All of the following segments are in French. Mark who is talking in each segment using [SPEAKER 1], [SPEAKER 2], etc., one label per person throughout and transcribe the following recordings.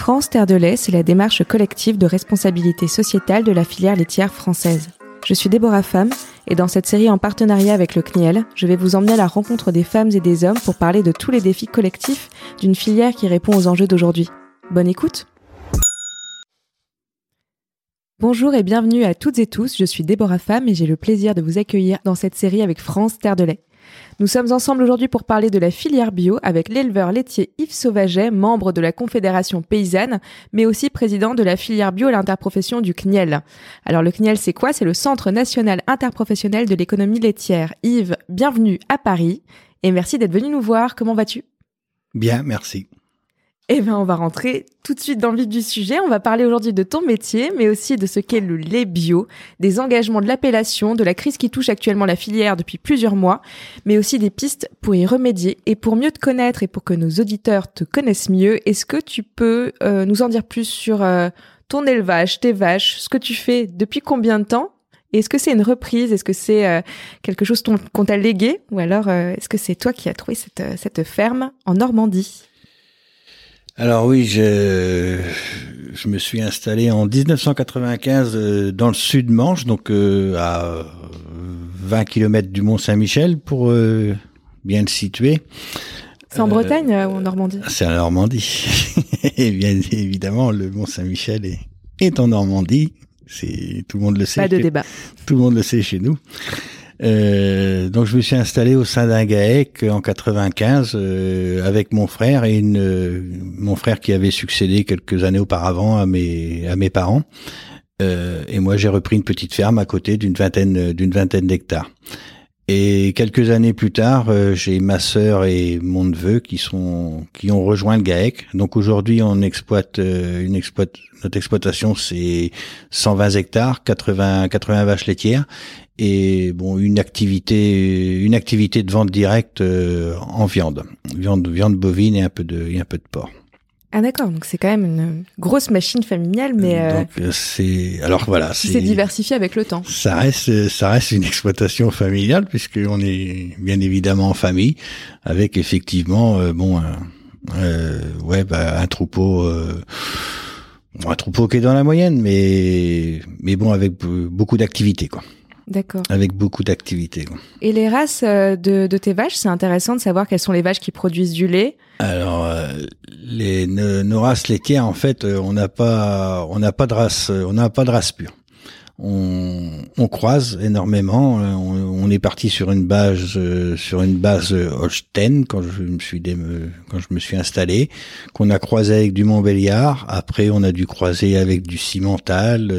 [SPEAKER 1] France Terre de lait, c'est la démarche collective de responsabilité sociétale de la filière laitière française. Je suis Déborah Femme et dans cette série en partenariat avec le CNIEL, je vais vous emmener à la rencontre des femmes et des hommes pour parler de tous les défis collectifs d'une filière qui répond aux enjeux d'aujourd'hui. Bonne écoute Bonjour et bienvenue à toutes et tous, je suis Déborah Femme et j'ai le plaisir de vous accueillir dans cette série avec France Terre de lait. Nous sommes ensemble aujourd'hui pour parler de la filière bio avec l'éleveur laitier Yves Sauvaget, membre de la Confédération paysanne, mais aussi président de la filière bio à l'interprofession du CNIEL. Alors le CNIEL, c'est quoi? C'est le Centre national interprofessionnel de l'économie laitière. Yves, bienvenue à Paris et merci d'être venu nous voir. Comment vas-tu?
[SPEAKER 2] Bien, merci.
[SPEAKER 1] Eh bien, on va rentrer tout de suite dans le vif du sujet. On va parler aujourd'hui de ton métier, mais aussi de ce qu'est le lait bio, des engagements de l'appellation, de la crise qui touche actuellement la filière depuis plusieurs mois, mais aussi des pistes pour y remédier. Et pour mieux te connaître et pour que nos auditeurs te connaissent mieux, est-ce que tu peux euh, nous en dire plus sur euh, ton élevage, tes vaches, ce que tu fais depuis combien de temps? Est-ce que c'est une reprise? Est-ce que c'est euh, quelque chose qu'on t'a légué? Ou alors est-ce que c'est toi qui as trouvé cette, cette ferme en Normandie?
[SPEAKER 2] Alors oui, je, je me suis installé en 1995 euh, dans le sud Manche, donc euh, à 20 km du Mont Saint-Michel pour euh, bien le situer.
[SPEAKER 1] C'est en Bretagne ou en Normandie?
[SPEAKER 2] C'est en Normandie. Et bien évidemment, le Mont Saint-Michel est, est en Normandie. C'est tout le monde le sait.
[SPEAKER 1] Pas de débat.
[SPEAKER 2] Tout le monde le sait chez nous. Euh, donc je me suis installé au sein d'un GAEC en 95 euh, avec mon frère et une, euh, mon frère qui avait succédé quelques années auparavant à mes à mes parents. et moi j'ai repris une petite ferme à côté d'une vingtaine d'une vingtaine d'hectares. Et quelques années plus tard, j'ai ma sœur et mon neveu qui sont qui ont rejoint le GAEC. Donc aujourd'hui, on exploite une exploite notre exploitation, c'est 120 hectares, 80 80 vaches laitières. Et bon une activité une activité de vente directe euh, en viande. Viande viande bovine et un peu de et un peu de porc
[SPEAKER 1] ah d'accord donc c'est quand même une grosse machine familiale mais
[SPEAKER 2] euh, donc euh, c'est alors voilà
[SPEAKER 1] c'est diversifié avec le temps.
[SPEAKER 2] Ça reste ça reste une exploitation familiale puisque on est bien évidemment en famille avec effectivement bon ouais bah, un troupeau un troupeau qui est dans la moyenne mais mais bon avec beaucoup d'activités quoi
[SPEAKER 1] D'accord.
[SPEAKER 2] Avec beaucoup d'activités.
[SPEAKER 1] Et les races euh, de, de tes vaches, c'est intéressant de savoir quelles sont les vaches qui produisent du lait.
[SPEAKER 2] Alors, euh, les, nos, races laitières, en fait, euh, on n'a pas, on n'a pas de race, on n'a pas de race pure on, croise énormément. Euh, on, est parti sur une base euh, sur une base euh, Holstein quand je me suis quand je me suis installé, qu'on a croisé avec du Montbéliard. Après, on a dû croiser avec du Cimental.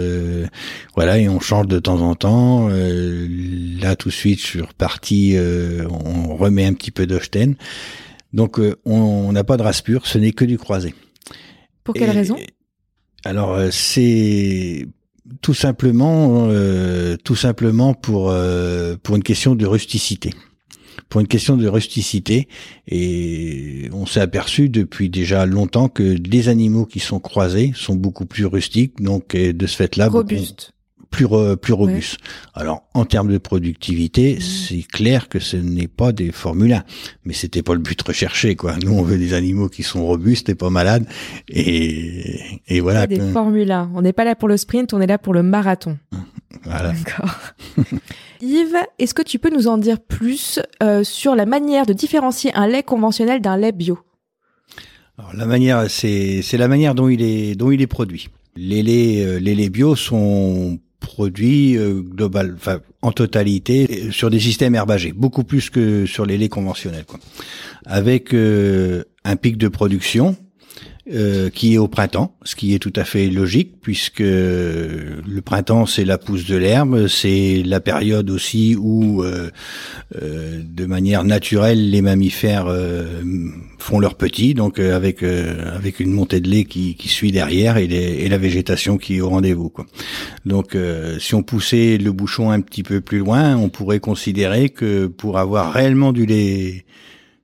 [SPEAKER 2] voilà, et on change de temps en temps. là, tout de suite, je suis reparti. on remet un petit peu d'Holstein. Donc, on n'a pas de race pure. Ce n'est que du croisé.
[SPEAKER 1] Pour quelle raison?
[SPEAKER 2] alors c'est tout simplement, euh, tout simplement pour euh, pour une question de rusticité. Pour une question de rusticité, et on s'est aperçu depuis déjà longtemps que les animaux qui sont croisés sont beaucoup plus rustiques, donc de ce fait-là,
[SPEAKER 1] robustes
[SPEAKER 2] plus plus robuste. Alors en termes de productivité, mmh. c'est clair que ce n'est pas des Formule 1, mais c'était pas le but recherché quoi. Nous on veut des animaux qui sont robustes et pas malades et et voilà.
[SPEAKER 1] Des Formule 1. On n'est pas là pour le sprint, on est là pour le marathon.
[SPEAKER 2] Voilà.
[SPEAKER 1] D'accord. Yves, est-ce que tu peux nous en dire plus euh, sur la manière de différencier un lait conventionnel d'un lait bio?
[SPEAKER 2] Alors, la manière, c'est c'est la manière dont il est dont il est produit. Les laits, euh, les laits bio sont produits euh, global, en totalité sur des systèmes herbagés, beaucoup plus que sur les laits conventionnels, quoi. Avec euh, un pic de production euh, qui est au printemps, ce qui est tout à fait logique puisque le printemps c'est la pousse de l'herbe, c'est la période aussi où euh, euh, de manière naturelle les mammifères font leurs petits, donc avec avec une montée de lait qui, qui suit derrière et, et, la végétation qui est au rendez-vous. Donc si on poussait le bouchon un petit peu plus loin, on pourrait considérer que pour avoir réellement du lait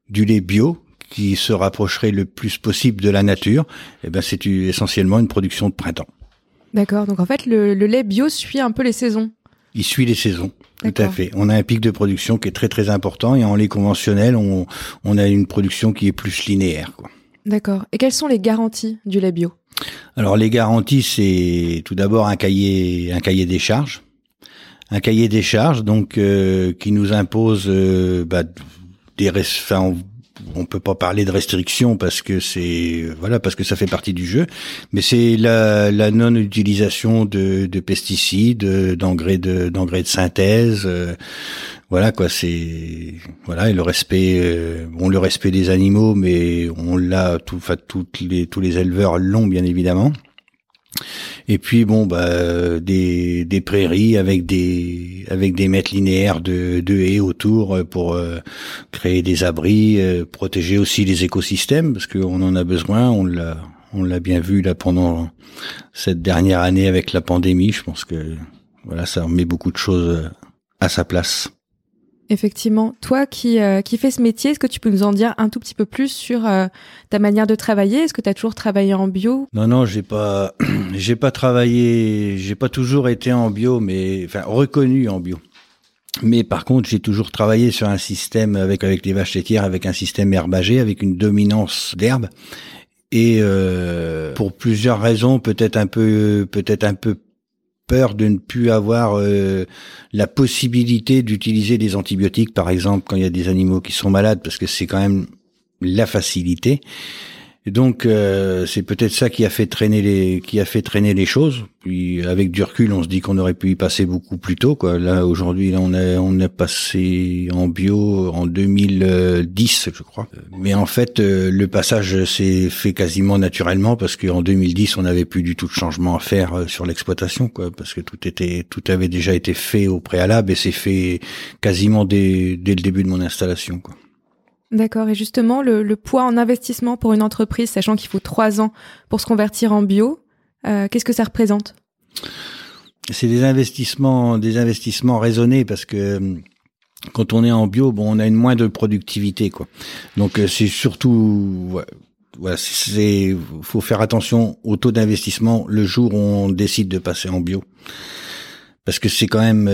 [SPEAKER 2] du lait bio, qui se rapprocherait le plus possible de la nature, eh ben c'est essentiellement une production de printemps.
[SPEAKER 1] D'accord. Donc en fait, le, lait bio suit un peu les saisons.
[SPEAKER 2] Il suit les saisons. Tout à fait. On a un pic de production qui est très très important et en lait conventionnel, on, on a une production qui est plus linéaire.
[SPEAKER 1] D'accord. Et quelles sont les garanties du lait bio?
[SPEAKER 2] Alors les garanties, c'est tout d'abord un cahier, un cahier des charges, un cahier des charges donc euh, qui nous impose euh, bah, des, enfin, on peut pas parler de restrictions parce que c'est voilà parce que ça fait partie du jeu, mais c'est la, la non utilisation de, de pesticides, d'engrais de d'engrais de synthèse, euh, voilà quoi. C'est voilà et le respect, euh, bon le respect des animaux, mais on l'a tout, enfin toutes les tous les éleveurs l'ont bien évidemment. Et puis bon bah des, des prairies avec des avec des mètres linéaires de, de haies autour euh, pour euh, créer des abris, euh, protéger aussi les écosystèmes parce qu'on en a besoin. On l'a on l'a bien vu là pendant cette dernière année avec la pandémie. Je pense que voilà ça met beaucoup de choses à sa place.
[SPEAKER 1] Effectivement. Toi qui, euh, qui fais ce métier, est-ce que tu peux nous en dire un tout petit peu plus sur euh, ta manière de travailler? Est-ce que tu as toujours travaillé en bio?
[SPEAKER 2] Non, non, j'ai pas, j'ai pas travaillé, j'ai pas toujours été en bio, mais enfin reconnu en bio. Mais par contre, j'ai toujours travaillé sur un système avec avec les vaches laitières, avec un système herbagé, avec une dominance d'herbe. Et euh, pour plusieurs raisons, peut-être un peu, peut-être un peu peur de ne plus avoir euh, la possibilité d'utiliser des antibiotiques, par exemple, quand il y a des animaux qui sont malades, parce que c'est quand même la facilité donc euh, c'est peut-être ça qui a fait traîner les qui a fait traîner les choses. Puis avec du recul, on se dit qu'on aurait pu y passer beaucoup plus tôt. Quoi. Là aujourd'hui, on a on a passé en bio en 2010, je crois. Mais en fait, euh, le passage s'est fait quasiment naturellement parce qu'en 2010, on n'avait plus du tout de changement à faire euh, sur l'exploitation, quoi, parce que tout était tout avait déjà été fait au préalable et c'est fait quasiment dès dès le début de mon installation, quoi.
[SPEAKER 1] D'accord. Et justement, le, poids en investissement pour une entreprise, sachant qu'il faut trois ans pour se convertir en bio, euh, qu'est-ce que ça représente?
[SPEAKER 2] C'est des investissements, des investissements raisonnés parce que euh, quand on est en bio, bon, on a une moindre productivité, quoi. Donc euh, c'est surtout, voilà, c'est, faut faire attention au taux d'investissement le jour où on décide de passer en bio, parce que c'est quand même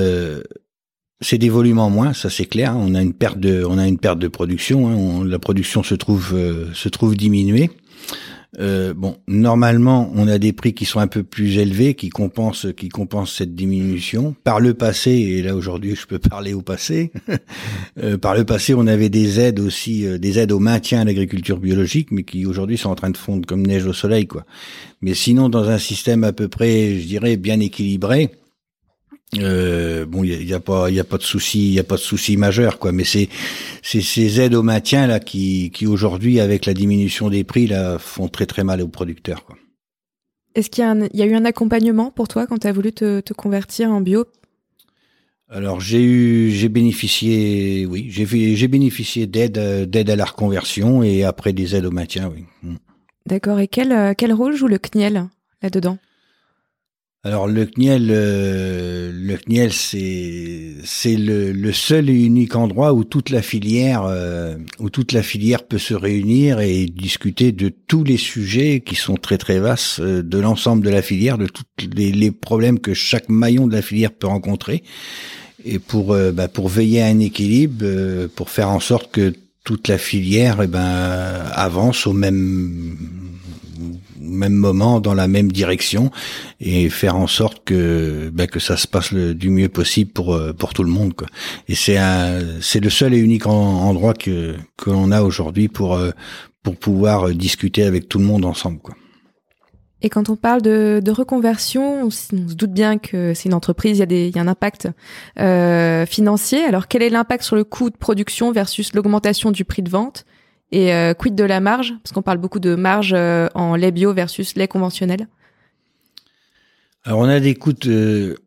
[SPEAKER 2] c'est des volumes en moins, ça c'est clair. On a une perte de, on a une perte de production. Hein. la production se trouve euh, se trouve diminuée. Euh, bon, normalement, on a des prix qui sont un peu plus élevés, qui compensent, qui compensent cette diminution. Par le passé, et là aujourd'hui, je peux parler au passé. euh, par le passé, on avait des aides aussi, des aides au maintien à l'agriculture biologique, mais qui aujourd'hui sont en train de fondre comme neige au soleil, quoi. Mais sinon, dans un système à peu près, je dirais, bien équilibré, euh, bon, il y, a, pas, il y a pas de souci, il y a pas de souci majeur, quoi. Mais c'est, c'est ces aides au maintien là qui, qui aujourd'hui, avec la diminution des prix là, font très très mal aux producteurs, quoi.
[SPEAKER 1] Est-ce qu'il y a, il y a eu un accompagnement pour toi quand tu as voulu te, te convertir en bio?
[SPEAKER 2] Alors j'ai eu, j'ai bénéficié, oui, j'ai j'ai bénéficié d'aide, d'aide à la reconversion et après des aides au maintien, oui. Mm.
[SPEAKER 1] D'accord. Et quel quel rôle joue le CNIEL là-dedans?
[SPEAKER 2] Alors le CNIEL, euh, le CNIEL, c'est c'est le, seul et unique endroit où toute la filière euh, où toute la filière peut se réunir et discuter de tous les sujets qui sont très très vastes, euh, de l'ensemble de la filière, de tous les, les, problèmes que chaque maillon de la filière peut rencontrer, et pour bah, pour veiller à un équilibre, pour faire en sorte que toute la filière eh ben avance au même même moment, dans la même direction, et faire en sorte que ben, que ça se passe le, du mieux possible pour euh, pour tout le monde. Quoi. Et c'est c'est le seul et unique endroit que que l'on a aujourd'hui pour euh, pour pouvoir discuter avec tout le monde ensemble. Quoi.
[SPEAKER 1] Et quand on parle de, reconversion, on, se doute bien que c'est une entreprise, il y a, des, il y a un impact euh, financier. Alors quel est l'impact sur le coût de production versus l'augmentation du prix de vente? Et euh, quid de la marge? Parce qu'on parle beaucoup de marge euh, en lait bio versus lait conventionnel.
[SPEAKER 2] Alors on a des coûts de,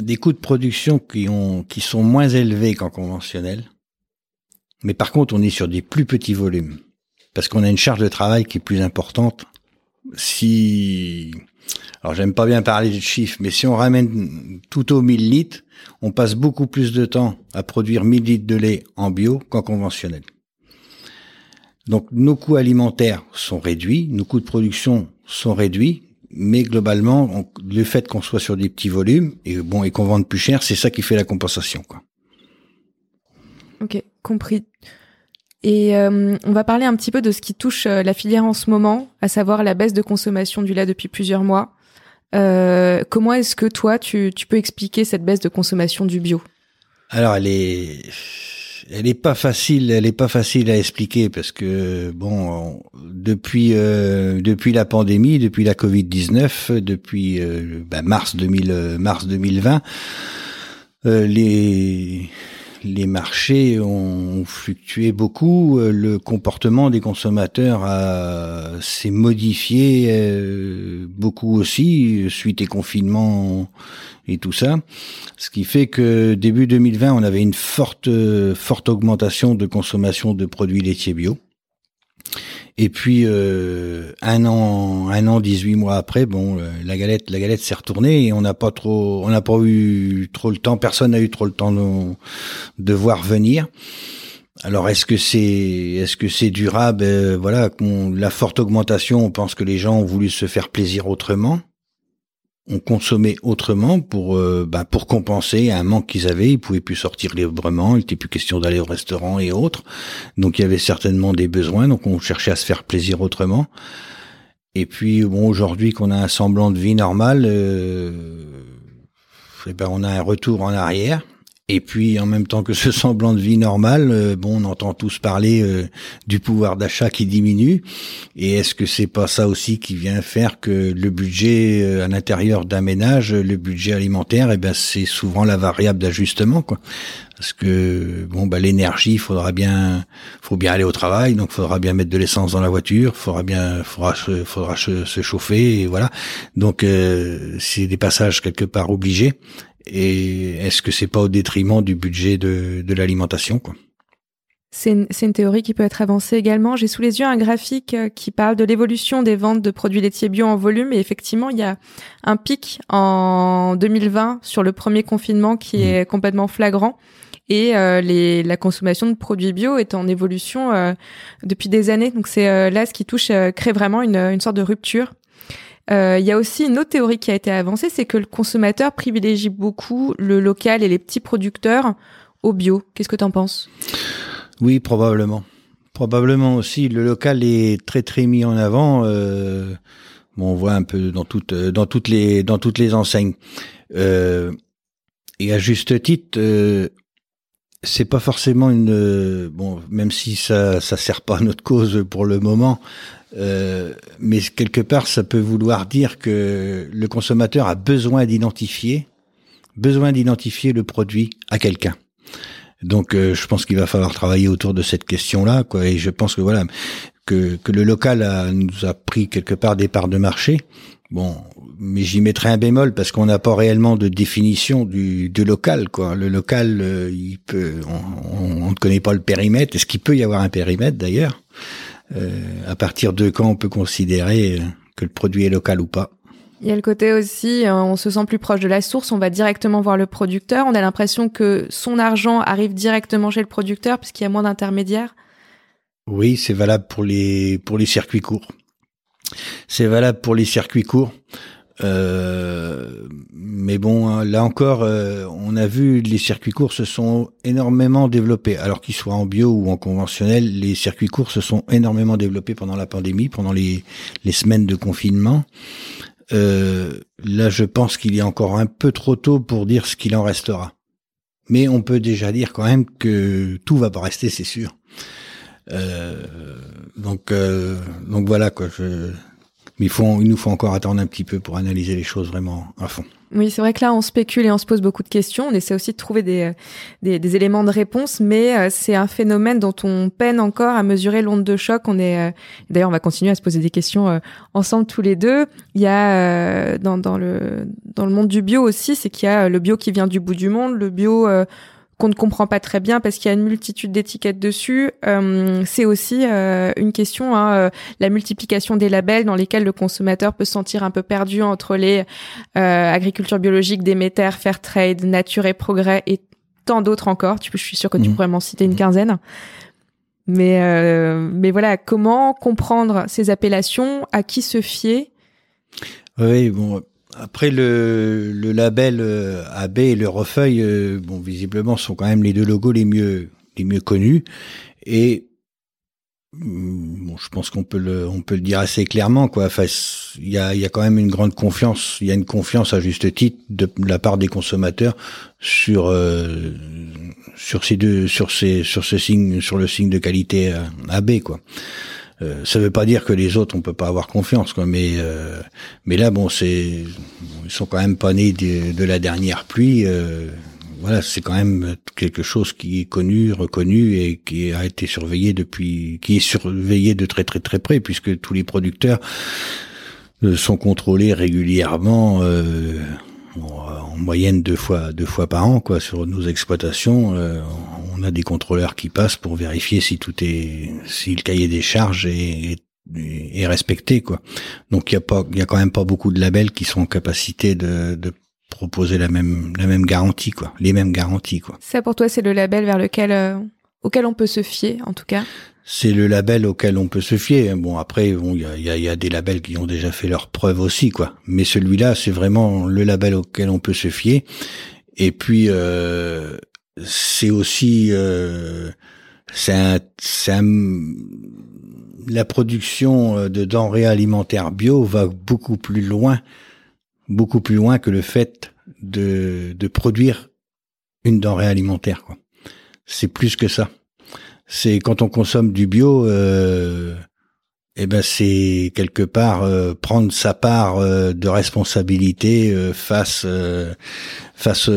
[SPEAKER 2] des coûts de production qui, ont, qui sont moins élevés qu'en conventionnel. Mais par contre, on est sur des plus petits volumes. Parce qu'on a une charge de travail qui est plus importante. Si, alors j'aime pas bien parler de chiffres, mais si on ramène tout au 1000 litres, on passe beaucoup plus de temps à produire 1000 litres de lait en bio qu'en conventionnel. Donc nos coûts alimentaires sont réduits, nos coûts de production sont réduits, mais globalement, le fait qu'on soit sur des petits volumes et bon et qu'on vende plus cher, c'est ça qui fait la compensation, quoi.
[SPEAKER 1] Ok, compris. Et euh, on va parler un petit peu de ce qui touche euh, la filière en ce moment, à savoir la baisse de consommation du lait depuis plusieurs mois. Euh, comment est-ce que toi, tu, tu peux expliquer cette baisse de consommation du bio?
[SPEAKER 2] Alors, elle est, elle est pas facile, elle est pas facile à expliquer parce que bon, depuis euh, depuis la pandémie, depuis la Covid 19, depuis euh, ben, mars 2000, mars 2020, les les marchés ont fluctué beaucoup, euh, le comportement des consommateurs s'est modifié euh, beaucoup aussi suite aux confinements et tout ça, ce qui fait que début 2020 on avait une forte forte augmentation de consommation de produits laitiers bio. Et puis euh, un an, un an, 18 mois après, bon, euh, la galette, la galette s'est retournée et on n'a pas trop, on n'a pas eu trop le temps. Personne n'a eu trop le temps de, de voir venir. Alors est-ce que c'est, est-ce que c'est durable? Euh, Voilà, la forte augmentation, on pense que les gens ont voulu se faire plaisir autrement ont consommé autrement pour euh, bah, pour compenser un manque qu'ils avaient. Ils pouvaient plus sortir librement, il n'était plus question d'aller au restaurant et autres. Donc il y avait certainement des besoins. Donc on cherchait à se faire plaisir autrement. Et puis bon, aujourd'hui qu'on a un semblant de vie normale, euh, eh ben on a un retour en arrière. Et puis en même temps que ce semblant de vie normale, euh, bon, on entend tous parler euh, du pouvoir d'achat qui diminue. Et est-ce que c'est pas ça aussi qui vient faire que le budget euh, à l'intérieur d'un ménage, le budget alimentaire, eh ben c'est souvent la variable d'ajustement, quoi. Parce que bon, bah l'énergie, il faudra bien, faut bien aller au travail, donc faudra bien mettre de l'essence dans la voiture, faudra bien, faudra, faudra se, chauffer, et voilà. Donc c'est des passages quelque part obligés. Et est-ce que c'est pas au détriment du budget de, de l'alimentation quoi?
[SPEAKER 1] C'est une, une, théorie qui peut être avancée également. J'ai sous les yeux un graphique euh, qui parle de l'évolution des ventes de produits laitiers bio en volume. Et effectivement, il y a un pic en 2020 sur le premier confinement qui mmh. est complètement flagrant. Et euh, les, la consommation de produits bio est en évolution euh, depuis des années. Donc c'est euh, là ce qui touche, crée vraiment une, une sorte de rupture euh, il y a aussi une autre théorie qui a été avancée, c'est que le consommateur privilégie beaucoup le local et les petits producteurs au bio. Qu'est-ce que tu en penses?
[SPEAKER 2] Oui, probablement. Probablement aussi. Le local est très très mis en avant. Euh, bon, on voit un peu dans toutes dans toutes les dans toutes les enseignes. Euh, et à juste titre, euh, c'est pas forcément une bon, même si ça ça sert pas à notre cause pour le moment. Euh, mais quelque part, ça peut vouloir dire que le consommateur a besoin d'identifier, besoin d'identifier le produit à quelqu'un. Donc, euh, je pense qu'il va falloir travailler autour de cette question-là, quoi. Et je pense que voilà, que, que le local a, nous a pris quelque part des parts de marché. Bon, mais j'y mettrai un bémol parce qu'on n'a pas réellement de définition du, du local, quoi. Le local, euh, il peut, on, on, ne connaît pas le périmètre. Est-ce qu'il peut y avoir un périmètre d'ailleurs? À partir de quand on peut considérer euh, que le produit est local ou pas.
[SPEAKER 1] Il y a le côté aussi, euh, on se sent plus proche de la source, on va directement voir le producteur, on a l'impression que son argent arrive directement chez le producteur puisqu'il y a moins d'intermédiaires.
[SPEAKER 2] Oui, c'est valable pour les pour les circuits courts. C'est valable pour les circuits courts. Euh, mais bon, hein, là encore, euh, on a vu les circuits courts se sont énormément développés. Alors qu'ils soient en bio ou en conventionnel, les circuits courts se sont énormément développés pendant la pandémie, pendant les, les semaines de confinement. Euh, là, je pense qu'il est encore un peu trop tôt pour dire ce qu'il en restera. Mais on peut déjà dire quand même que tout va pas rester, c'est sûr. Euh, donc, donc voilà quoi. Je, mais il, faut, il nous faut encore attendre un petit peu pour analyser les choses vraiment à fond.
[SPEAKER 1] Oui, c'est vrai que là, on spécule et on se pose beaucoup de questions. On essaie aussi de trouver des, des, des éléments de réponse, mais euh, c'est un phénomène dont on peine encore à mesurer l'onde de choc. On est, euh, d'ailleurs, on va continuer à se poser des questions euh, ensemble tous les deux. Il y a dans, dans le dans le monde du bio aussi, c'est qu'il y a le bio qui vient du bout du monde, le bio qu'on ne comprend pas très bien parce qu'il y a une multitude d'étiquettes dessus. Euh, c'est aussi euh, une question, hein, euh, la multiplication des labels dans lesquels le consommateur peut se sentir un peu perdu entre les agriculture biologique, Déméter, Fairtrade, Nature et Progrès et tant d'autres encore. Tu, je suis sûre que tu mmh. pourrais m'en citer une quinzaine. Mais, mais voilà, comment comprendre ces appellations? À qui se fier?
[SPEAKER 2] Oui, bon, après le, le label euh, AB et le Refeuille, euh, bon visiblement sont quand même les deux logos les mieux les mieux connus et Hmm, bon, je pense qu'on peut le, on peut le dire assez clairement, quoi. Enfin, il y a, il y a quand même une grande confiance. Il y a une confiance à juste titre de, la part des consommateurs sur euh, sur ces deux, sur ces, sur ce signe, sur le signe de qualité AB, quoi. Euh, ça veut pas dire que les autres on peut pas avoir confiance, quoi. Mais euh, mais là, bon, c'est ils sont quand même pas nés de, la dernière pluie. Euh, voilà, c'est quand même quelque chose qui est connu, reconnu et qui a été surveillé depuis, qui est surveillé de très très très près, puisque tous les producteurs euh, sont contrôlés régulièrement, euh, en moyenne deux fois deux fois par an, quoi, sur nos exploitations. Euh, on a des contrôleurs qui passent pour vérifier si tout est, si le cahier des charges est, est respecté quoi. Donc il y a pas il y a quand même pas beaucoup de labels qui sont en capacité de, de proposer la même la même garantie quoi, les mêmes garanties quoi.
[SPEAKER 1] Ça pour toi c'est le label vers lequel euh, auquel on peut se fier en tout cas.
[SPEAKER 2] C'est le label auquel on peut se fier. Bon après bon il y a, y, a, des labels qui ont déjà fait leurs preuves aussi quoi. Mais celui-là c'est vraiment le label auquel on peut se fier. Et puis euh, c'est aussi euh, c'est la production euh, de denrées alimentaires bio va beaucoup plus loin beaucoup plus loin que le fait de, de produire une denrée alimentaire. Quoi. C'est plus que ça. C'est quand on consomme du bio, euh, eh ben c'est quelque part euh, prendre sa part euh, de responsabilité euh, face face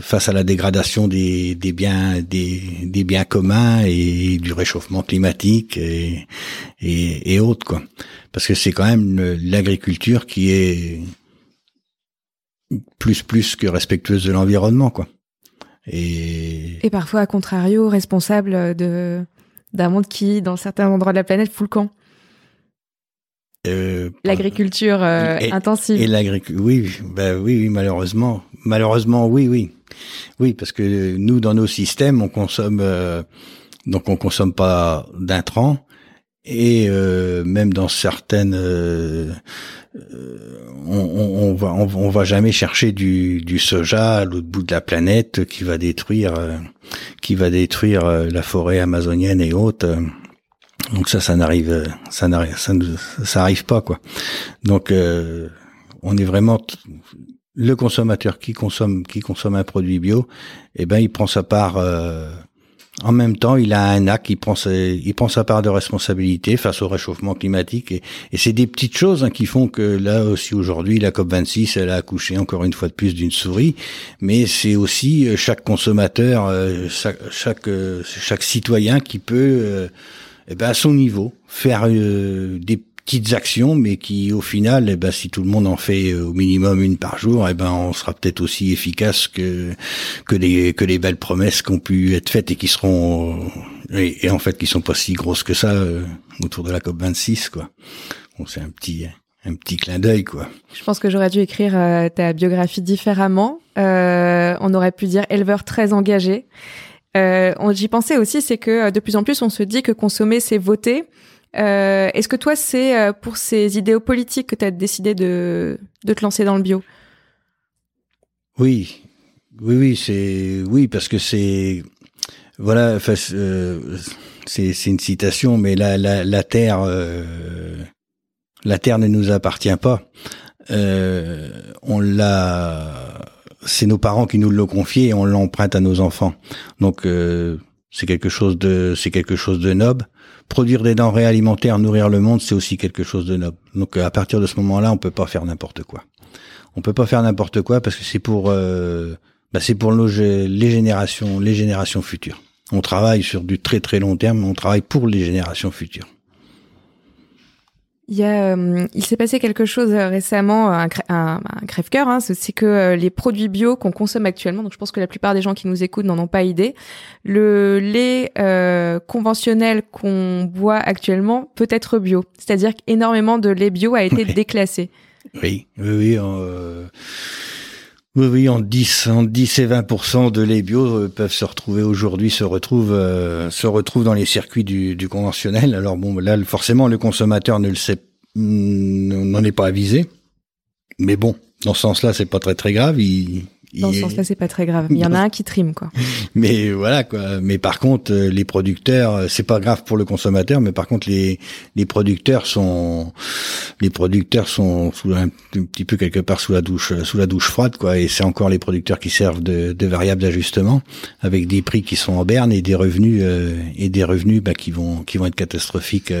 [SPEAKER 2] face à la dégradation des, des biens des, des biens communs et du réchauffement climatique et et, et autres quoi. Parce que c'est quand même l'agriculture qui est plus plus que respectueuse de l'environnement, quoi. Et...
[SPEAKER 1] et parfois, à contrario, responsable de d'un monde qui, dans certains endroits de la planète, fout le camp. Euh, l'agriculture euh, intensive.
[SPEAKER 2] Et l'agriculture, oui, bah oui, oui, malheureusement, malheureusement, oui, oui, oui, parce que nous, dans nos systèmes, on consomme, euh, donc on consomme pas d'intrants, et euh, même dans certaines euh, on, on, va on, va jamais chercher du, du soja à l'autre bout de la planète qui va détruire euh, qui va détruire euh, la forêt amazonienne et autres. Donc ça, ça n'arrive, ça n'arrive, ça, ça arrive pas quoi. Donc on est vraiment le consommateur qui consomme qui consomme un produit bio, eh ben il prend sa part en même temps, il a un acte, il prend, sa, il prend sa part de responsabilité face au réchauffement climatique. Et, et c'est des petites choses hein, qui font que là aussi aujourd'hui, la COP26, elle a accouché encore une fois de plus d'une souris. Mais c'est aussi euh, chaque consommateur, euh, chaque, chaque, euh, chaque citoyen qui peut, eh ben à son niveau, faire des petites actions, mais qui au final, eh ben, si tout le monde en fait euh, au minimum une par jour, eh ben, on sera peut-être aussi efficace que que les que les belles promesses qui ont pu être faites et qui seront et, en fait qui sont pas si grosses que ça euh, autour de la COP 26 quoi. Bon, c'est un petit un petit clin d'œil quoi.
[SPEAKER 1] Je pense que j'aurais dû écrire euh, ta biographie différemment. on aurait pu dire éleveur très engagé. J'y pensais aussi, c'est que de plus en plus on se dit que consommer c'est voter. Euh, Est-ce que toi, c'est euh, pour ces idéaux politiques que tu as décidé de, de te lancer dans le bio?
[SPEAKER 2] Oui, oui, oui, c'est oui parce que c'est voilà, euh, c'est une citation, mais la la, la terre, euh, la terre ne nous appartient pas. Euh, on l'a, c'est nos parents qui nous l'ont confié et on l'emprunte à nos enfants. Donc euh, c'est quelque chose de c'est quelque chose de noble produire des denrées alimentaires, nourrir le monde, c'est aussi quelque chose de noble. Donc à partir de ce moment-là, on peut pas faire n'importe quoi. On peut pas faire n'importe quoi parce que c'est pour euh, bah pour les générations les générations futures. On travaille sur du très très long terme, on travaille pour les générations futures.
[SPEAKER 1] Il y a, euh, il s'est passé quelque chose euh, récemment, un, un, un crève-cœur, hein, c'est que euh, les produits bio qu'on consomme actuellement, donc je pense que la plupart des gens qui nous écoutent n'en ont pas idée, le lait conventionnel qu'on boit actuellement peut être bio, c'est-à-dire qu'énormément de lait bio a été déclassé.
[SPEAKER 2] Oui, oui, oui. Oui, oui, en 10, en 10 et 20% de lait bio peuvent se retrouver aujourd'hui, se retrouvent, se retrouvent dans les circuits du, conventionnel. Alors bon, là, forcément, le consommateur ne le sait, n'en est pas avisé. Mais bon, dans ce sens-là, c'est pas très très grave.
[SPEAKER 1] Dans ce sens-là, c'est pas très grave. Il y en a un qui trime, quoi.
[SPEAKER 2] Mais voilà, quoi. Mais par contre, euh, les producteurs, euh, c'est pas grave pour le consommateur, mais par contre, les les producteurs sont les producteurs sont sous un, petit peu quelque part sous la douche sous la douche froide, quoi. Et c'est encore les producteurs qui servent de, de variable d'ajustement, avec des prix qui sont en berne et des revenus euh, et des revenus bah, qui vont qui vont être catastrophiques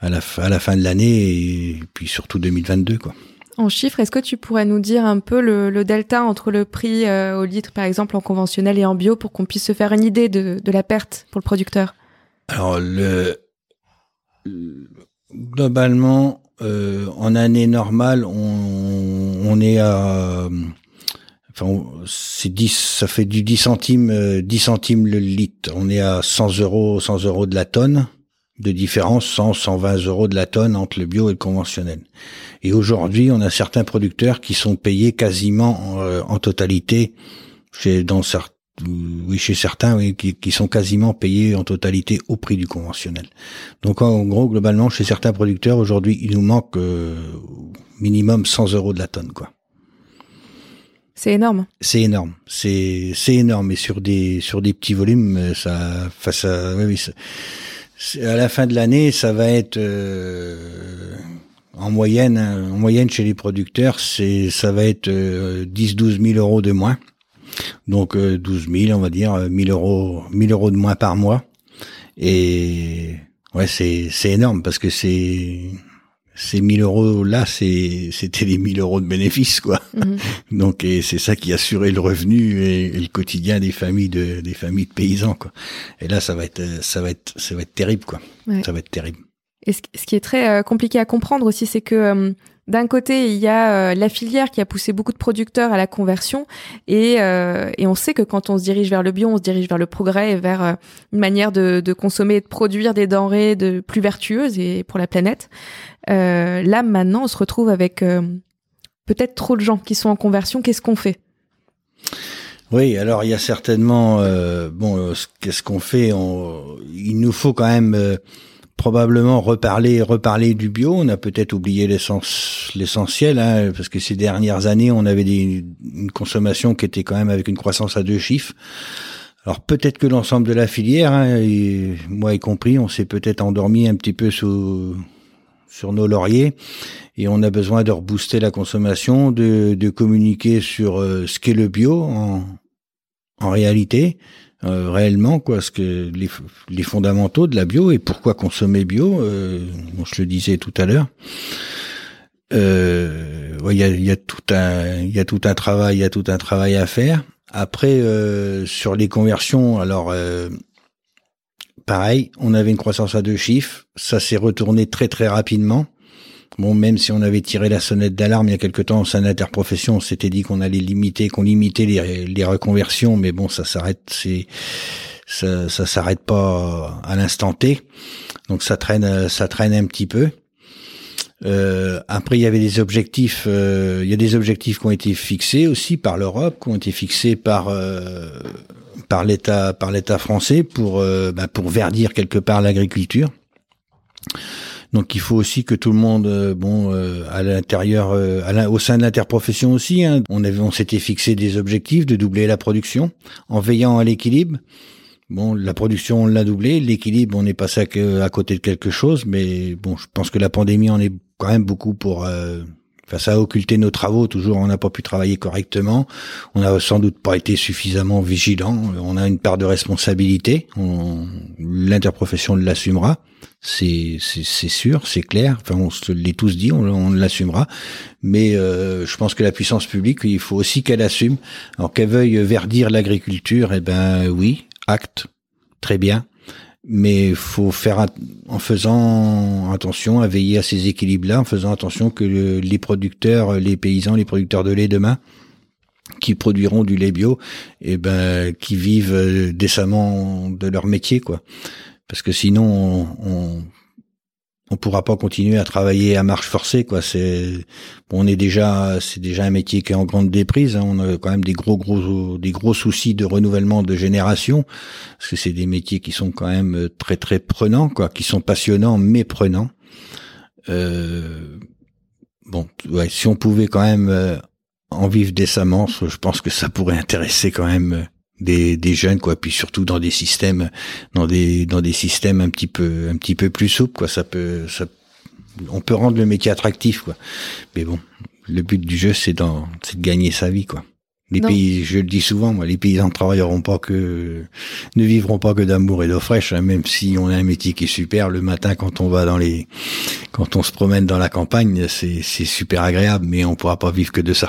[SPEAKER 2] à la à la fin de l'année et puis surtout 2022, quoi.
[SPEAKER 1] En chiffres, est-ce que tu pourrais nous dire un peu le, delta entre le prix euh, au litre, par exemple, en conventionnel et en bio, pour qu'on puisse se faire une idée de, la perte pour le producteur?
[SPEAKER 2] Alors, le, globalement, euh, en année normale, on, est à, c'est 10, ça fait du 10 centimes, 10 euh, centimes le litre. On est à 100 euros, 100 euros de la tonne de différence, 100, 120 euros de la tonne entre le bio et le conventionnel. Et aujourd'hui, on a certains producteurs qui sont payés quasiment en, euh, totalité, chez, dans certains, oui, chez certains, oui, qui, sont quasiment payés en totalité au prix du conventionnel. Donc en gros, globalement, chez certains producteurs, aujourd'hui, il nous manque euh, minimum 100 euros de la tonne, quoi.
[SPEAKER 1] C'est énorme.
[SPEAKER 2] C'est énorme. C'est c'est énorme. Et sur des sur des petits volumes, euh, ça face à oui, oui à la fin de l'année, ça va être en moyenne, en moyenne chez les producteurs, c'est ça va être 10-12 euh, 000 euros de moins. Donc 12 euh, 000, on va dire 1000 euros, 1000 euros de moins par mois. Et ouais, c'est c'est énorme parce que c'est ces 1000 euros là, c'était les 1000 euros de bénéfices quoi. Mhm. Donc et c'est ça qui assurait le revenu et, le quotidien des familles de des familles de paysans quoi. Et là, ça va être ça va être ça va être terrible quoi. Ça va être terrible.
[SPEAKER 1] Et ce, qui est très euh, compliqué à comprendre aussi, c'est que euh, d'un côté, il y a euh, la filière qui a poussé beaucoup de producteurs à la conversion, et, et, on sait que quand on se dirige vers le bio, on se dirige vers le progrès et vers une manière de, consommer et de produire des denrées de plus vertueuses et pour la planète. là, maintenant, on se retrouve avec peut-être trop de gens qui sont en conversion. Qu'est-ce qu'on fait?
[SPEAKER 2] Oui, alors il y a certainement bon, qu'est-ce qu'on fait? Il nous faut quand même probablement reparler reparler du bio. On a peut-être oublié l'essentiel, hein, parce que ces dernières années, on avait des, une consommation qui était quand même avec une croissance à deux chiffres. Alors peut-être que l'ensemble de la filière, hein, et moi y compris, on s'est peut-être endormi un petit peu sous, sur nos lauriers et on a besoin de rebooster la consommation, de, de communiquer sur euh, ce qu'est le bio en, en réalité, euh, réellement quoi ce que les, fondamentaux de la bio et pourquoi consommer bio euh, je le disais tout à l'heure. Euh, il y, a, tout un il y a tout un travail il y a tout un travail à faire. Après euh, sur les conversions alors pareil on avait une croissance à deux chiffres. Ça s'est retourné très très rapidement Bon, même si on avait tiré la sonnette d'alarme il y a quelque temps au sein d'interprofession, on s'était dit qu'on allait limiter, qu'on limitait les, les, reconversions, mais bon, ça s'arrête, c'est ça, ça s'arrête pas à l'instant T, donc ça traîne, ça traîne un petit peu. Euh, après, il y avait des objectifs. Euh, il y a des objectifs qui ont été fixés aussi par l'Europe, qui ont été fixés par euh, par l'État par l'État français pour euh, bah, pour verdir quelque part l'agriculture. Donc il faut aussi que tout le monde, euh, bon, euh, à l'intérieur, euh, au sein de l'interprofession aussi, hein, on avait, on s'était fixé des objectifs de doubler la production en veillant à l'équilibre. Bon, la production on l'a doublé, l'équilibre on est passé à, à, côté de quelque chose, mais bon, je pense que la pandémie en est quand même beaucoup pour Enfin, ça a occulté nos travaux. Toujours, on n'a pas pu travailler correctement. On n'a sans doute pas été suffisamment vigilant. On a une part de responsabilité. L'interprofession l'assumera. C'est sûr, c'est clair. Enfin, on se l'est tous dit, on, l'assumera. Mais euh, je pense que la puissance publique, il faut aussi qu'elle assume. Alors qu'elle veuille verdir l'agriculture, eh ben oui, acte, très bien mais faut faire en faisant attention à veiller à ces équilibres-là, en faisant attention que les producteurs, les paysans, les producteurs de lait demain, qui produiront du lait bio, eh ben qui vivent euh, décemment de leur métier, quoi. Parce que sinon, on, on pourra pas continuer à travailler à marche forcée quoi c'est on est déjà c'est déjà un métier qui est en grande déprise hein. on a quand même des gros gros des gros soucis de renouvellement de génération parce que c'est des métiers qui sont quand même très très prenants quoi qui sont passionnants mais prenants euh, bon ouais, si on pouvait quand même euh, en vivre décemment, je pense que ça pourrait intéresser quand même des, des jeunes quoi puis surtout dans des systèmes dans des dans des systèmes un petit peu un petit peu plus souples quoi ça peut ça on peut rendre le métier attractif quoi mais bon le but du jeu c'est dans c'est de gagner sa vie quoi les pays, je le dis souvent, moi, les paysans ne travailleront pas que, ne vivront pas que d'amour et d'eau fraîche, hein, même si on a un métier qui est super. Le matin, quand on va dans les, quand on se promène dans la campagne, c'est, c'est super agréable, mais on pourra pas vivre que de ça.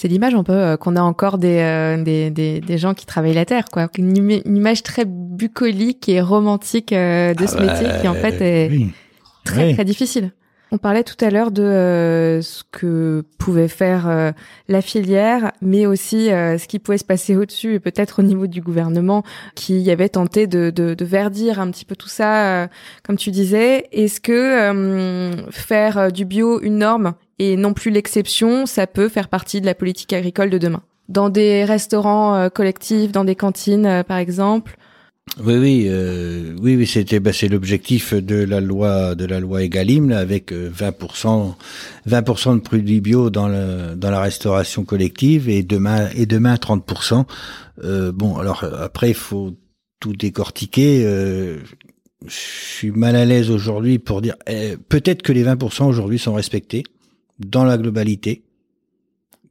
[SPEAKER 1] C'est l'image un peu euh, qu'on a encore des, euh, des, des, des, gens qui travaillent la terre, quoi. Une, image très bucolique et romantique euh, de ce ah métier qui en fait est très très difficile. On parlait tout à l'heure de euh, ce que pouvait faire euh, la filière, mais aussi euh, ce qui pouvait se passer au-dessus et peut-être au niveau du gouvernement qui avait tenté de, de, de verdir un petit peu tout ça, comme tu disais. Est-ce que faire du bio une norme et non plus l'exception, ça peut faire partie de la politique agricole de demain Dans des restaurants collectifs, dans des cantines, par exemple
[SPEAKER 2] oui, oui, euh, oui, oui, c'était, bah, c'est l'objectif de la loi, de la loi Egalim, là, avec 20%, euh, 20% de produits bio dans le, dans la restauration collective et demain, et demain 30%. Euh, bon, alors après, il faut tout décortiquer. Euh, je suis mal à l'aise aujourd'hui pour dire, eh, peut-être que les 20% aujourd'hui sont respectés dans la globalité.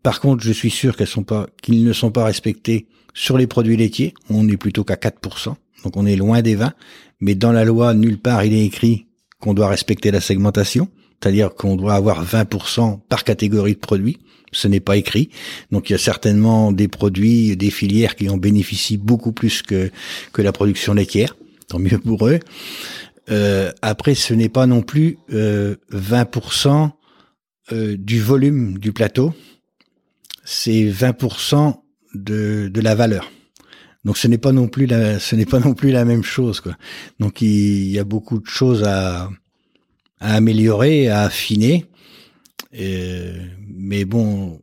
[SPEAKER 2] Par contre, je suis sûr qu'elles sont pas, qu'ils ne sont pas respectés sur les produits laitiers. On est plutôt qu'à 4% donc on est loin des 20, mais dans la loi, nulle part il est écrit qu'on doit respecter la segmentation, c'est-à-dire qu'on doit avoir 20% par catégorie de produits. Ce n'est pas écrit. Donc il y a certainement des produits, des filières qui en bénéficient beaucoup plus que, que la production laitière. Tant mieux pour eux. Euh, après, ce n'est pas non plus euh, 20% euh, du volume du plateau. C'est 20% de, de la valeur. Donc ce n'est pas non plus la, ce n'est pas non plus la même chose quoi. Donc il, y a beaucoup de choses à, à améliorer, à affiner. mais bon,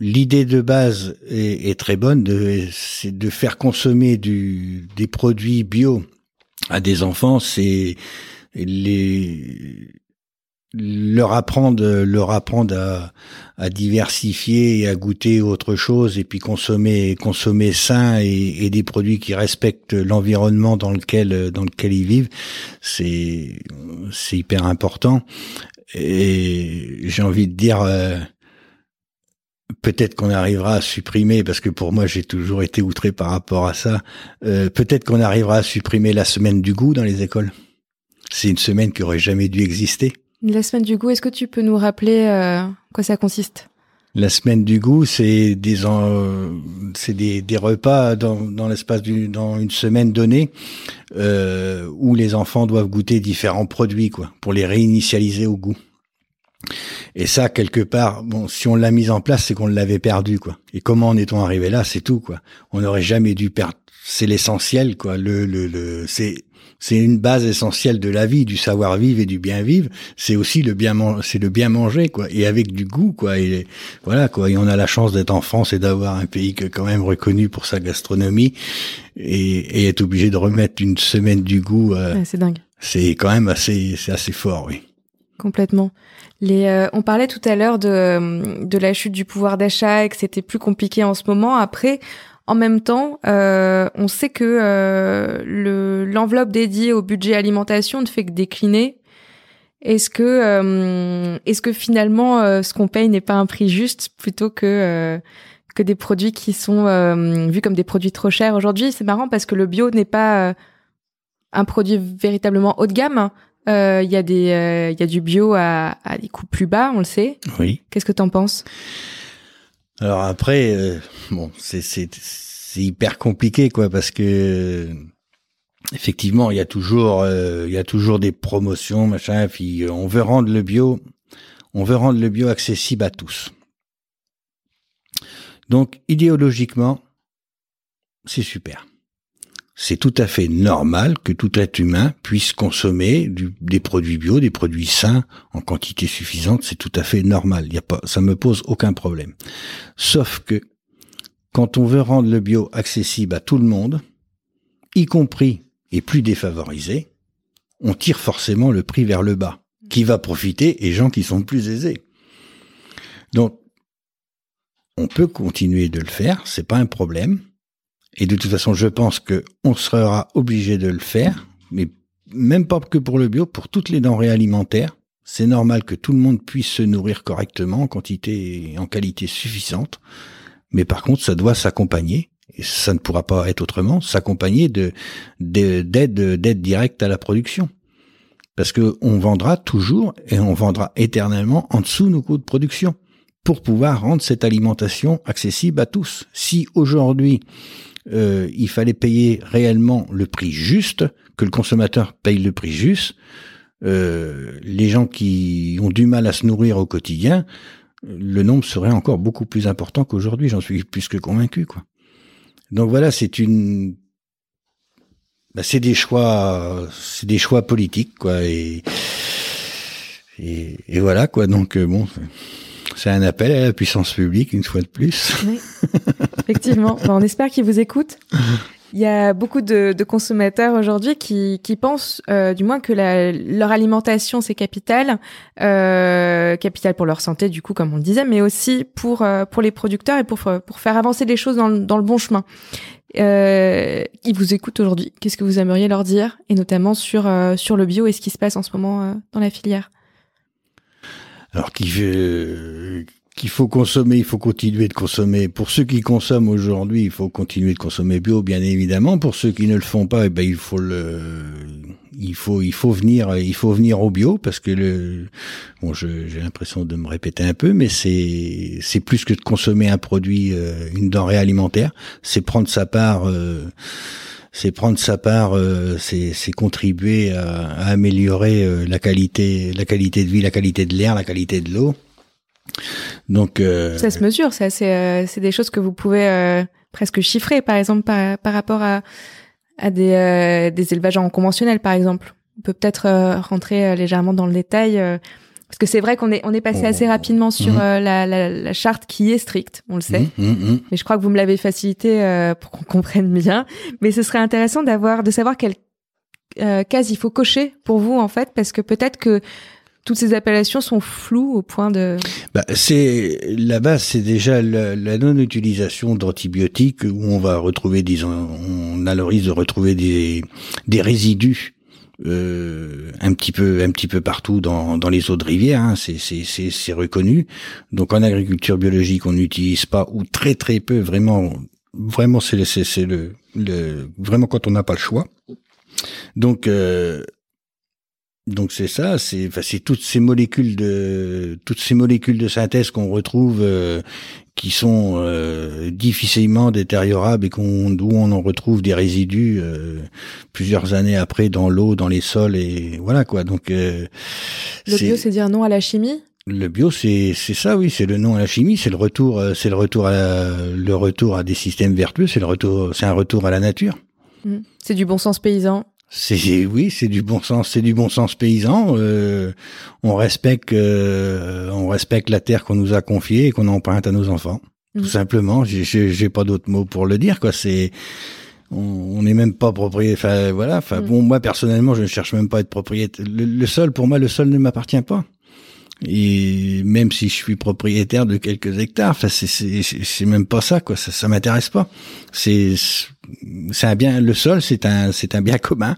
[SPEAKER 2] l'idée de base est, très bonne, c'est de faire consommer des produits bio à des enfants. C'est les leur apprendre leur apprendre à, à, diversifier et à goûter autre chose et puis consommer consommer sain et, et des produits qui respectent l'environnement dans lequel dans lequel ils vivent. C'est c'est hyper important. Et j'ai envie de dire euh, peut-être qu'on arrivera à supprimer parce que pour moi j'ai toujours été outré par rapport à ça euh, peut-être qu'on arrivera à supprimer la semaine du goût dans les écoles. C'est une semaine qui aurait jamais dû exister
[SPEAKER 1] la semaine du goût, est-ce que tu peux nous rappeler euh, quoi ça consiste?
[SPEAKER 2] La semaine du goût, c'est des c'est des, repas dans, dans l'espace d'une dans une semaine donnée euh, où les enfants doivent goûter différents produits quoi pour les réinitialiser au goût. Et ça, quelque part, bon, si on l'a mis en place, c'est qu'on l'avait perdu, quoi. Et comment en est-on arrivé là? C'est tout, quoi. On n'aurait jamais dû perdre. C'est l'essentiel, quoi. Le, le, le, c'est c'est une base essentielle de la vie, du savoir-vivre et du bien-vivre. C'est aussi le bien c'est le bien manger, quoi, et avec du goût, quoi. Et voilà, quoi. Et on a la chance d'être en France et d'avoir un pays que quand même reconnu pour sa gastronomie, et, et être obligé de remettre une semaine du goût.
[SPEAKER 1] Euh, c'est dingue.
[SPEAKER 2] C'est quand même assez, c'est assez fort, oui.
[SPEAKER 1] Complètement. Les, euh, on parlait tout à l'heure de, de la chute du pouvoir d'achat et que c'était plus compliqué en ce moment. Après, en même temps, euh, on sait que euh, l'enveloppe dédiée au budget alimentation ne fait que décliner. Est-ce que, euh, est-ce que finalement, ce qu'on paye n'est pas un prix juste plutôt que que des produits qui sont vus comme des produits trop chers aujourd'hui? C'est marrant parce que le bio n'est pas un produit véritablement haut de gamme. Il y a des, il y a du bio à, à des coûts plus bas, on le sait.
[SPEAKER 2] Oui.
[SPEAKER 1] Qu'est-ce que tu en penses?
[SPEAKER 2] Alors après, euh, bon, c'est hyper compliqué quoi parce que effectivement il y a toujours euh, il y a toujours des promotions machin puis on veut rendre le bio on veut rendre le bio accessible à tous. Donc idéologiquement c'est super c'est tout à fait normal que tout être humain puisse consommer des produits bio, des produits sains en quantité suffisante. C'est tout à fait normal. Il y a pas, ça me pose aucun problème. Sauf que quand on veut rendre le bio accessible à tout le monde, y compris et plus défavorisés, on tire forcément le prix vers le bas. Qui va profiter et gens qui sont plus aisés. Donc, on peut continuer de le faire, c'est pas un problème. Et de toute façon, je pense que on sera obligé de le faire, mais même pas que pour le bio, pour toutes les denrées alimentaires. C'est normal que tout le monde puisse se nourrir correctement en quantité et en qualité suffisante. Mais par contre, ça doit s'accompagner, et ça ne pourra pas être autrement, s'accompagner de, d'aide, directe à la production. Parce que on vendra toujours et on vendra éternellement en dessous nos coûts de production pour pouvoir rendre cette alimentation accessible à tous. Si aujourd'hui euh, il fallait payer réellement le prix juste, que le consommateur paye le prix juste, euh, les gens qui ont du mal à se nourrir au quotidien, le nombre serait encore beaucoup plus important qu'aujourd'hui, j'en suis plus que convaincu. Quoi. Donc voilà, c'est une... Bah, c'est des choix, c'est des choix politiques, quoi, et, et, et voilà, quoi. Donc euh, bon, c'est un appel à la puissance publique une fois de plus.
[SPEAKER 1] Oui, effectivement. on espère qu'ils vous écoutent. Il y a beaucoup de, de consommateurs aujourd'hui qui, qui pensent, euh, du moins, que la, leur alimentation c'est capital, euh, capital pour leur santé, du coup, comme on le disait, mais aussi pour euh, pour les producteurs et pour pour faire avancer les choses dans, dans le bon chemin. Euh, ils vous écoutent aujourd'hui. Qu'est-ce que vous aimeriez leur dire, et notamment sur euh, sur le bio et ce qui se passe en ce moment euh, dans la filière
[SPEAKER 2] Alors veut qu'il faut consommer, il faut continuer de consommer. Pour ceux qui consomment aujourd'hui, il faut continuer de consommer bio, bien évidemment. Pour ceux qui ne le font pas, eh ben il faut le, il faut, il faut venir, il faut venir au bio parce que le, bon, j'ai l'impression de me répéter un peu, mais c'est, c'est plus que de consommer un produit, euh, une denrée alimentaire, c'est prendre sa part. Euh, c'est prendre sa part, euh, c'est contribuer à, à améliorer la qualité, la qualité de vie, la qualité de l'air, la qualité de l'eau.
[SPEAKER 1] Donc euh, ça se mesure, ça c'est euh, c'est des choses que vous pouvez euh, presque chiffrer, par exemple par, par rapport à à des euh, des élevages en conventionnel, par exemple. On peut peut-être rentrer légèrement dans le détail. Parce que c'est vrai qu'on est on est passé assez rapidement sur mmh. la, la, la, charte qui est stricte, on le sait. Mmh, mmh, mais je crois que vous me l'avez facilité pour qu'on comprenne bien. Mais ce serait intéressant d'avoir de savoir quelle case il faut cocher pour vous en fait, parce que peut-être que toutes ces appellations sont floues au point de.
[SPEAKER 2] Bah, c'est là-bas, c'est déjà la, non-utilisation d'antibiotiques où on va retrouver, disons, on a le risque de retrouver des des résidus. Euh, un petit peu un petit peu partout dans, dans les eaux de rivière hein, c'est c'est c'est reconnu. Donc en agriculture biologique on n'utilise pas ou très très peu vraiment vraiment c'est c'est le, le vraiment quand on n'a pas le choix. Donc euh, donc c'est ça, c'est enfin, toutes ces molécules de toutes ces molécules de synthèse qu'on retrouve euh, qui sont euh, difficilement détériorables et qu'on d'où on en retrouve des résidus euh, plusieurs années après dans l'eau, dans les sols et voilà quoi. Donc le
[SPEAKER 1] bio c'est dire non à la chimie?
[SPEAKER 2] Le bio, c'est c'est ça, oui, c'est le non à la chimie, c'est le retour, c'est le retour à le retour à des systèmes vertueux, c'est le retour, c'est un retour à la nature.
[SPEAKER 1] Mmh. C'est du bon sens paysan.
[SPEAKER 2] C'est oui, c'est du bon sens, c'est du bon sens paysan. Euh, on respecte, euh, on respecte la terre qu'on nous a confiée et qu'on emprunte à nos enfants. Tout simplement, j'ai pas d'autres mots pour le dire. Quoi, c'est on n'est même pas propriétaire. Enfin voilà. Enfin mm. bon, moi personnellement, je ne cherche même pas à être propriétaire. le sol, pour moi, le sol ne m'appartient pas. Et même si je suis propriétaire de quelques hectares, enfin c'est c'est même pas ça quoi, ça, ça m'intéresse pas. C'est c'est un bien, le sol c'est un c'est un bien commun,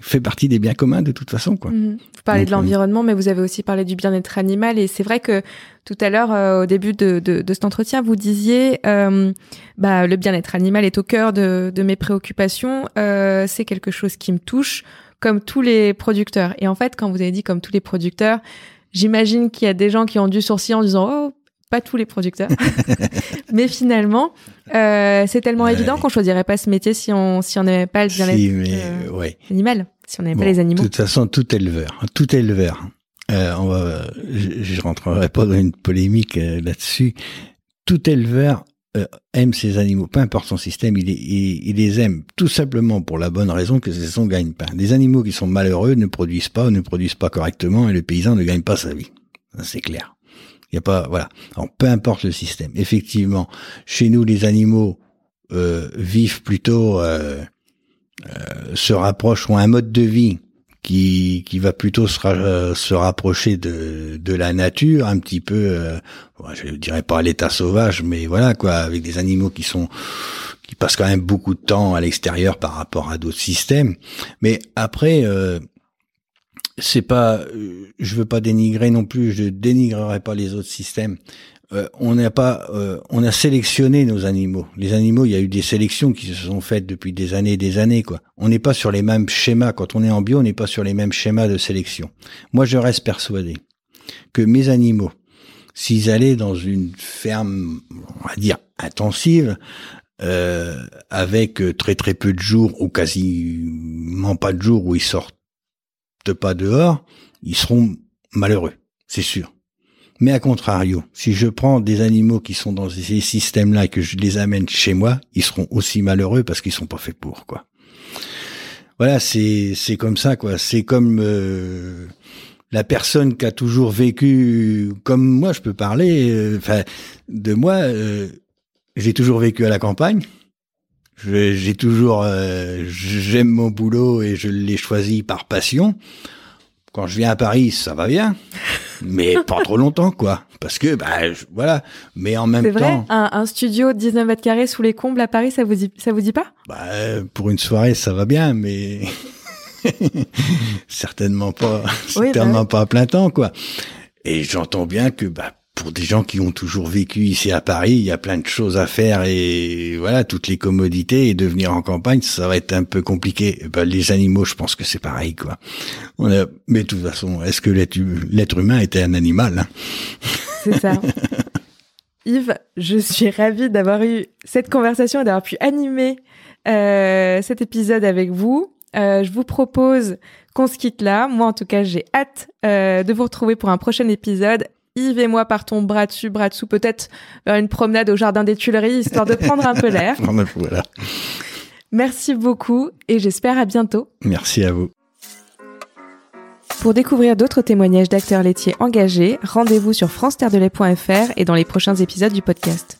[SPEAKER 2] fait partie des biens communs de toute façon quoi.
[SPEAKER 1] Mmh. Vous parlez de euh, l'environnement, mais vous avez aussi parlé du bien-être animal et c'est vrai que tout à l'heure euh, au début de, de, de, cet entretien vous disiez euh, bah le bien-être animal est au cœur de, de mes préoccupations, euh, c'est quelque chose qui me touche comme tous les producteurs. Et en fait quand vous avez dit comme tous les producteurs J'imagine qu'il y a des gens qui ont dû sourciller en disant oh pas tous les producteurs, mais finalement euh, c'est tellement évident qu'on choisirait pas ce métier si on si on n'aimait pas le bien-être euh, animal, si on n'aimait pas les animaux.
[SPEAKER 2] De toute façon, tout éleveur, tout éleveur. Euh, on va, je, je rentrerai pas dans une polémique là-dessus. Tout éleveur aime ses animaux, peu importe son système, il, il, les aime tout simplement pour la bonne raison que c'est son gagne-pain. Des animaux qui sont malheureux ne produisent pas, ne produisent pas correctement et le paysan ne gagne pas sa vie. C'est clair. Il y a pas, voilà. Alors, peu importe le système. Effectivement, chez nous, les animaux euh, vivent plutôt, euh, euh se rapprochent, ont un mode de vie qui qui va plutôt se, se rapprocher de de la nature, un petit peu, euh, je dirais pas à l'état sauvage, mais voilà quoi, avec des animaux qui sont qui passent quand même beaucoup de temps à l'extérieur par rapport à d'autres systèmes. Mais après, euh, c'est pas, euh, je veux pas dénigrer non plus, je dénigrerai pas les autres systèmes. Euh, on n'a pas, euh, on a sélectionné nos animaux. Les animaux, il y a eu des sélections qui se sont faites depuis des années et des années, quoi. On n'est pas sur les mêmes schémas. Quand on est en bio, on n'est pas sur les mêmes schémas de sélection. Moi, je reste persuadé que mes animaux, s'ils allaient dans une ferme, on va dire intensive, euh, avec très très peu de jours ou quasiment pas de jours où ils sortent pas dehors, ils seront malheureux, c'est sûr. Mais à contrario, si je prends des animaux qui sont dans ces systèmes-là et que je les amène chez moi, ils seront aussi malheureux parce qu'ils sont pas faits pour, quoi. Voilà, c'est c'est comme ça, quoi. C'est comme euh, la personne qui a toujours vécu comme moi, je peux parler. Euh, enfin, de moi, euh, j'ai toujours vécu à la campagne. J'ai toujours, j'aime mon boulot et je l'ai choisi par passion. Quand je viens à Paris, ça va bien, mais pas trop longtemps, quoi. Parce que, bah, voilà. Mais en même
[SPEAKER 1] temps.
[SPEAKER 2] C'est vrai.
[SPEAKER 1] Un, un, studio de 19 mètres carrés sous les combles à Paris, ça vous dit, ça vous dit pas?
[SPEAKER 2] Bah, pour une soirée, ça va bien, mais certainement pas, certainement bah pas à plein temps, quoi. Et j'entends bien que, bah, pour des gens qui ont toujours vécu ici à Paris, il y a plein de choses à faire et voilà, toutes les commodités et devenir en campagne, ça va être un peu compliqué. Ben, les animaux, je pense que c'est pareil, quoi. On a... Mais de toute façon, est-ce que l'être humain était un animal hein?
[SPEAKER 1] C'est ça. Yves, je suis ravie d'avoir eu cette conversation et d'avoir pu animer euh, cet épisode avec vous. Euh, je vous propose qu'on se quitte là. Moi, en tout cas, j'ai hâte euh, de vous retrouver pour un prochain épisode Yves et moi partons bras dessus, bras dessous, peut-être vers une promenade au jardin des Tuileries, histoire de prendre un peu l'air.
[SPEAKER 2] voilà.
[SPEAKER 1] Merci beaucoup et j'espère à bientôt.
[SPEAKER 2] Merci à vous.
[SPEAKER 1] Pour découvrir d'autres témoignages d'acteurs laitiers engagés, rendez-vous sur france et dans les prochains épisodes du podcast.